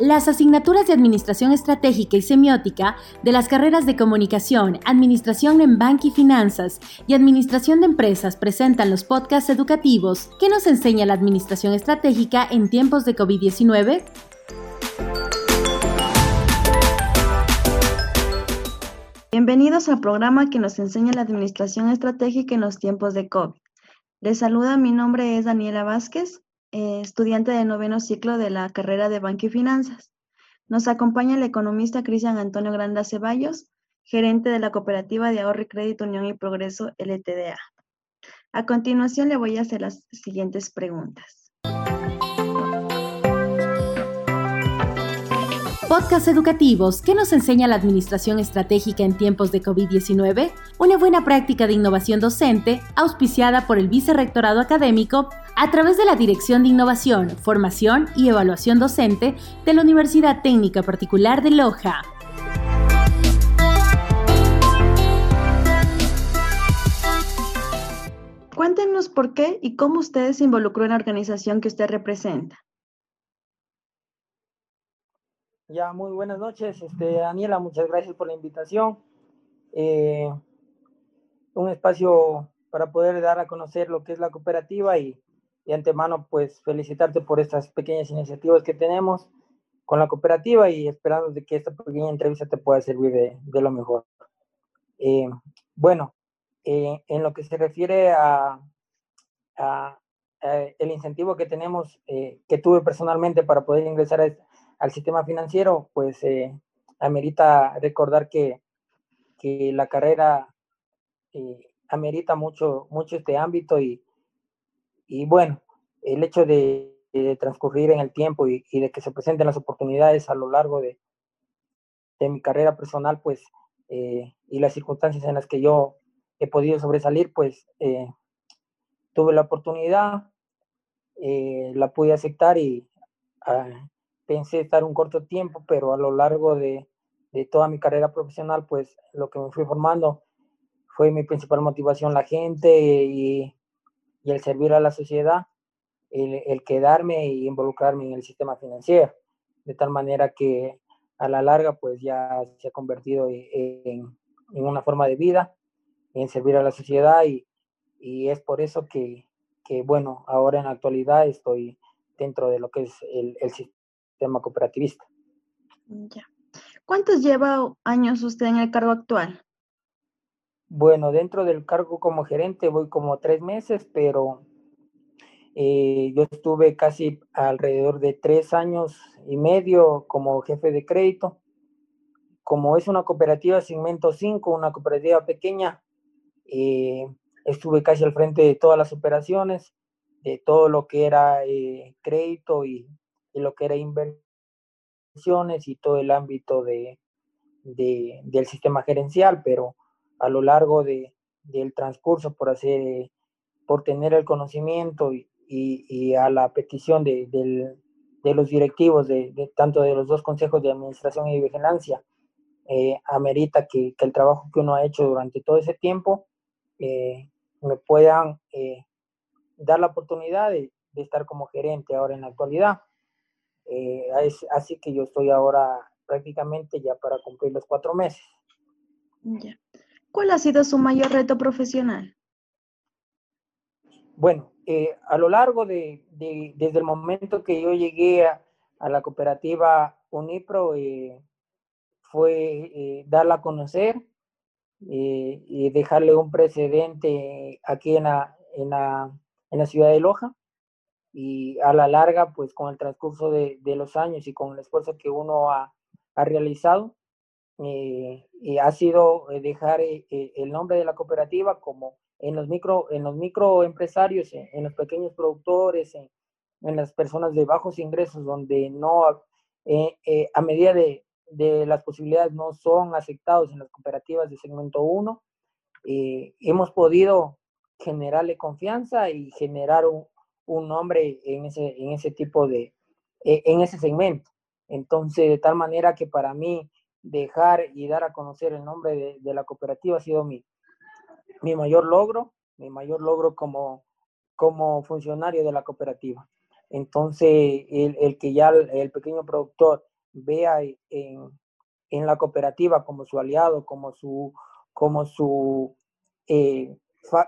Las asignaturas de Administración Estratégica y Semiótica de las carreras de Comunicación, Administración en Banca y Finanzas y Administración de Empresas presentan los podcasts educativos que nos enseña la Administración Estratégica en tiempos de COVID-19. Bienvenidos al programa que nos enseña la Administración Estratégica en los tiempos de COVID. Les saluda, mi nombre es Daniela Vázquez eh, estudiante de noveno ciclo de la carrera de Banco y Finanzas. Nos acompaña el economista Cristian Antonio Granda Ceballos, gerente de la Cooperativa de Ahorro y Crédito Unión y Progreso LTDA. A continuación le voy a hacer las siguientes preguntas. Podcasts educativos ¿Qué nos enseña la administración estratégica en tiempos de COVID-19, una buena práctica de innovación docente auspiciada por el Vicerrectorado Académico a través de la Dirección de Innovación, Formación y Evaluación Docente de la Universidad Técnica Particular de Loja. Cuéntenos por qué y cómo usted se involucró en la organización que usted representa. Ya, muy buenas noches, este, Daniela, muchas gracias por la invitación. Eh, un espacio para poder dar a conocer lo que es la cooperativa y, de antemano, pues felicitarte por estas pequeñas iniciativas que tenemos con la cooperativa y esperando de que esta pequeña entrevista te pueda servir de, de lo mejor. Eh, bueno, eh, en lo que se refiere a, a, el incentivo que tenemos, que tuve personalmente para poder ingresar a, al sistema financiero, pues eh, amerita recordar que, que la carrera eh, amerita mucho, mucho este ámbito y, y bueno, el hecho de, transcurrir en el tiempo y, de que se presenten las oportunidades a lo largo de, de mi carrera personal, pues, eh, y las circunstancias en las que yo he podido sobresalir, pues, tuve la oportunidad, la pude aceptar y ah, pensé estar un corto tiempo, pero a lo largo de, de, toda mi carrera profesional, pues lo que me fui formando fue mi principal motivación, la gente y, y el servir a la sociedad, el, el, quedarme y involucrarme en el sistema financiero, de tal manera que a la larga, pues ya se ha convertido en, en una forma de vida, en servir a la sociedad y, y es por eso que, que, bueno, ahora en la actualidad estoy dentro de lo que es el, el, tema cooperativista. Ya. ¿Cuántos lleva años usted en el cargo actual? Bueno, dentro del cargo como gerente voy como tres meses, pero eh, yo estuve casi alrededor de tres años y medio como jefe de crédito. Como es una cooperativa segmento 5, una cooperativa pequeña, eh, estuve casi al frente de todas las operaciones, de todo lo que era eh, crédito y y lo que era inversiones y todo el ámbito de, de, del sistema gerencial, pero a lo largo de, del transcurso por hacer, por tener el conocimiento y, y, a la petición de, de los directivos, de, tanto de los dos consejos de administración y vigilancia, eh, amerita que, que, el trabajo que uno ha hecho durante todo ese tiempo eh, me puedan eh, dar la oportunidad de, de, estar como gerente ahora en la actualidad. Eh, así que yo estoy ahora prácticamente ya para cumplir los cuatro meses. Ya. ¿Cuál ha sido su mayor reto profesional? Bueno, eh, a lo largo de, de, desde el momento que yo llegué a, a la cooperativa Unipro, eh, fue eh, darla a conocer y dejarle un precedente aquí en la, en la, en la ciudad de Loja y a la larga, pues con el transcurso de, de los años y con el esfuerzo que uno ha, ha realizado, eh, y ha sido eh, dejar eh, eh, el nombre de la cooperativa como en los micro, en los microempresarios, en, en los pequeños productores, en, en, las personas de bajos ingresos, donde no, a medida de, de, las posibilidades no son aceptados en las cooperativas de segmento 1, hemos podido generarle confianza y generar un, un nombre en ese, en ese tipo de, e, en ese segmento. Entonces, de tal manera que para mí dejar y dar a conocer el nombre de, de la cooperativa ha sido mi, mi mayor logro, mi mayor logro como, como funcionario de la cooperativa. Entonces, el, el que ya el, el, pequeño productor vea en, en la cooperativa como su aliado, como su, como su eh,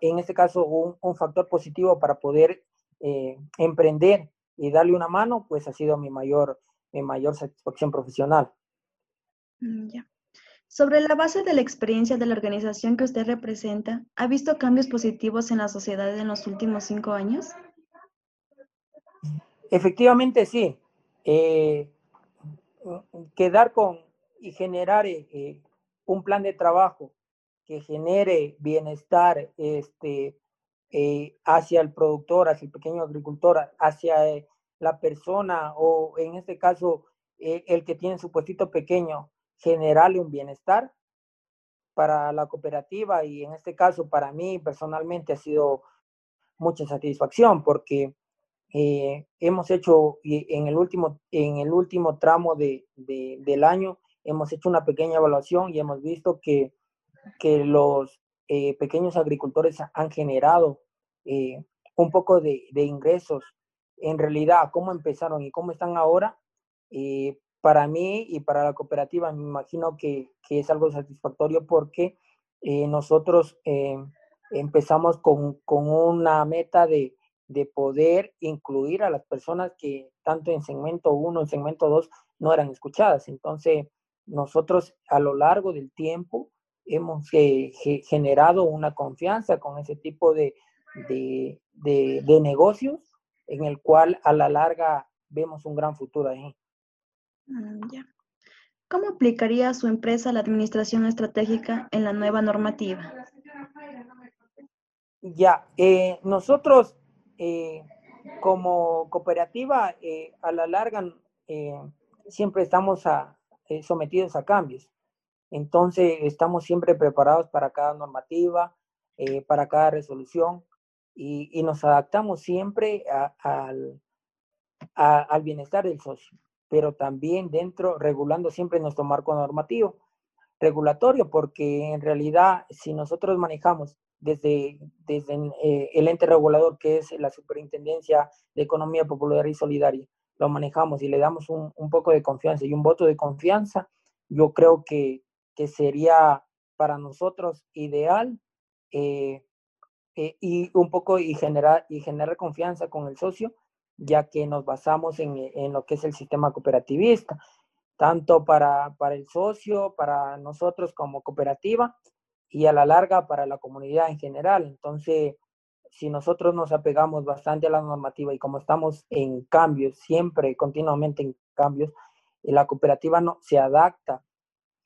en este caso, un, un, factor positivo para poder eh, emprender y darle una mano, pues ha sido mi mayor, mi mayor satisfacción profesional. Mm, ya. Sobre la base de la experiencia de la organización que usted representa, ¿ha visto cambios positivos en la sociedad en los últimos cinco años? Efectivamente, sí. Eh, quedar con y generar eh, un plan de trabajo que genere bienestar este, eh, hacia el productor, hacia el pequeño agricultor, hacia eh, la persona o en este caso eh, el que tiene su puestito pequeño, generarle un bienestar para la cooperativa y en este caso para mí personalmente ha sido mucha satisfacción porque hemos hecho en el último, en el último tramo de, del año, hemos hecho una pequeña evaluación y hemos visto que que los eh, pequeños agricultores han generado eh, un poco de, ingresos. En realidad, cómo empezaron y cómo están ahora, eh, para mí y para la cooperativa me imagino que, es algo satisfactorio porque nosotros empezamos con, una meta de, de, poder incluir a las personas que tanto en segmento 1, en segmento 2 no eran escuchadas. Entonces, nosotros a lo largo del tiempo hemos eh, generado una confianza con ese tipo de, de, negocios en el cual a la larga vemos un gran futuro ahí. Mm, ¿Cómo aplicaría su empresa la administración estratégica en la nueva normativa? Ya, eh, nosotros eh, como cooperativa a la larga siempre estamos sometidos a cambios. Entonces, estamos siempre preparados para cada normativa, eh, para cada resolución y, nos adaptamos siempre al, al bienestar del socio, pero también dentro, regulando siempre nuestro marco normativo regulatorio, porque en realidad si nosotros manejamos desde, desde eh, el ente regulador que es la Superintendencia de Economía Popular y Solidaria, lo manejamos y le damos un, un poco de confianza y un voto de confianza, yo creo que, que sería para nosotros ideal eh, eh, y un poco y generar, y generar confianza con el socio, ya que nos basamos en, en lo que es el sistema cooperativista, tanto para, para el socio, para nosotros como cooperativa y a la larga para la comunidad en general. Entonces, si nosotros nos apegamos bastante a la normativa y como estamos en cambios, siempre, continuamente en cambios, la cooperativa no, se adapta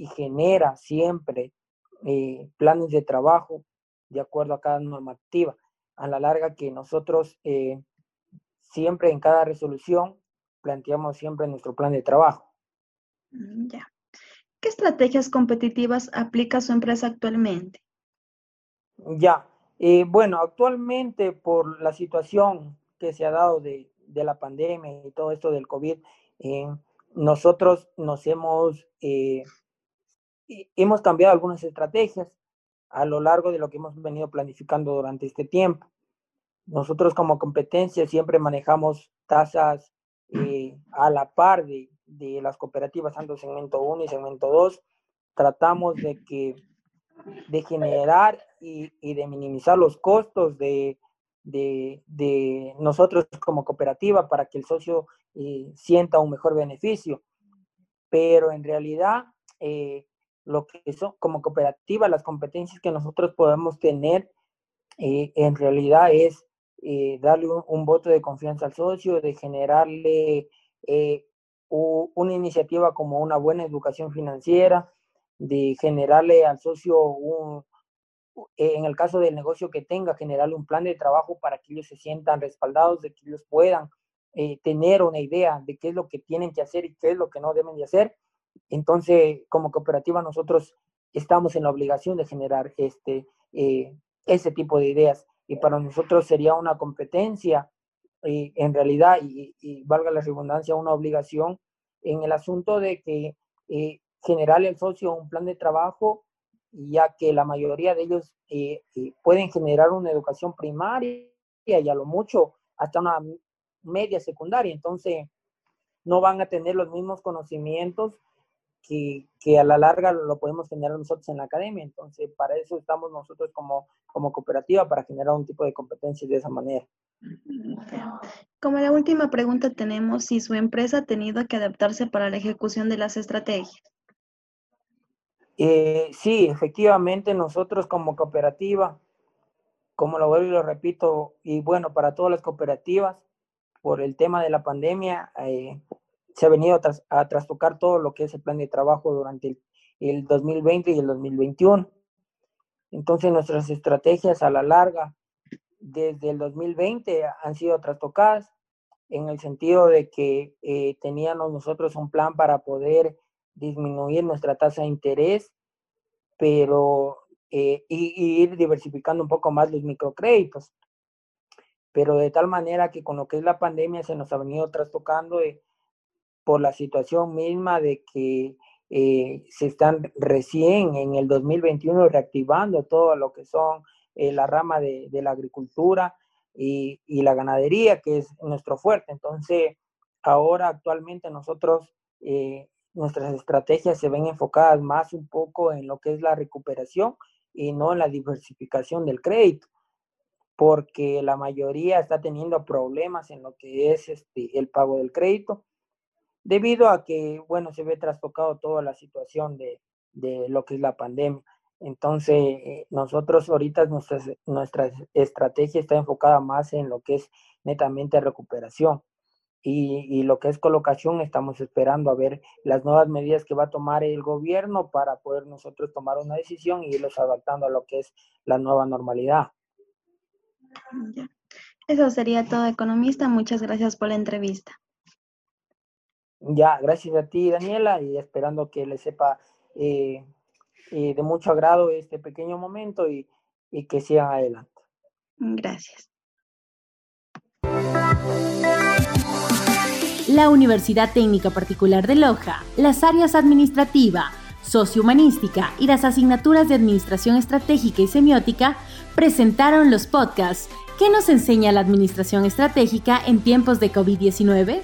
y genera siempre eh, planes de trabajo de acuerdo a cada normativa. A la larga que nosotros eh, siempre en cada resolución planteamos siempre nuestro plan de trabajo. Mm, ya. ¿Qué estrategias competitivas aplica su empresa actualmente? Ya, eh, bueno, actualmente por la situación que se ha dado de, de la pandemia y todo esto del COVID, nosotros nos hemos hemos cambiado algunas estrategias a lo largo de lo que hemos venido planificando durante este tiempo. Nosotros como competencia siempre manejamos tasas eh, a la par de, de, las cooperativas, tanto segmento 1 y segmento 2. Tratamos de, que, de generar y, y de minimizar los costos de, de, de, nosotros como cooperativa para que el socio eh, sienta un mejor beneficio. Pero en realidad eh, lo que son como cooperativa, las competencias que nosotros podemos tener eh, en realidad es eh, darle un, voto de confianza al socio, de generarle eh, una iniciativa como una buena educación financiera, de generarle al socio un, en el caso del negocio que tenga, generarle un plan de trabajo para que ellos se sientan respaldados, de que ellos puedan tener una idea de qué es lo que tienen que hacer y qué es lo que no deben de hacer entonces, como cooperativa, nosotros estamos en la obligación de generar este, eh, ese tipo de ideas. Y para nosotros sería una competencia, eh, en realidad, y, valga la redundancia, una obligación en el asunto de que eh, generarle al socio un plan de trabajo, ya que la mayoría de ellos pueden generar una educación primaria y a lo mucho hasta una media secundaria. Entonces, no van a tener los mismos conocimientos que, que, a la larga lo podemos tener nosotros en la academia. Entonces, para eso estamos nosotros como, como cooperativa, para generar un tipo de competencias de esa manera. Como la última pregunta tenemos si su empresa ha tenido que adaptarse para la ejecución de las estrategias. Eh, sí, efectivamente, nosotros como cooperativa, como lo vuelvo y lo repito, y bueno, para todas las cooperativas, por el tema de la pandemia, eh, se ha venido a, trastocar todo lo que es el plan de trabajo durante el, el 2020 y el 2021. Entonces, nuestras estrategias a la larga, desde el 2020, han sido trastocadas en el sentido de que eh, teníamos nosotros un plan para poder disminuir nuestra tasa de interés, pero eh, y, ir diversificando un poco más los microcréditos. Pero de tal manera que con lo que es la pandemia se nos ha venido trastocando eh, por la situación misma de que eh, se están recién en el 2021 reactivando todo lo que son la rama de, la agricultura y, la ganadería, que es nuestro fuerte. Entonces, ahora actualmente nosotros nuestras estrategias se ven enfocadas más un poco en lo que es la recuperación y no en la diversificación del crédito, porque la mayoría está teniendo problemas en lo que es este, el pago del crédito, debido a que, bueno, se ve trastocado toda la situación de, de lo que es la pandemia. Entonces, eh, nosotros ahorita nuestra, nuestra estrategia está enfocada más en lo que es netamente recuperación y, lo que es colocación, estamos esperando a ver las nuevas medidas que va a tomar el gobierno para poder nosotros tomar una decisión y irlos adaptando a lo que es la nueva normalidad. Eso sería todo, economista. Muchas gracias por la entrevista. Ya, gracias a ti, Daniela, y esperando que le sepa eh, eh, de mucho agrado este pequeño momento y, y que sigan adelante. Gracias. la Universidad Técnica Particular de Loja, las áreas administrativa, sociohumanística y las asignaturas de Administración Estratégica y Semiótica presentaron los podcasts ¿Qué nos enseña la Administración Estratégica en tiempos de COVID-19?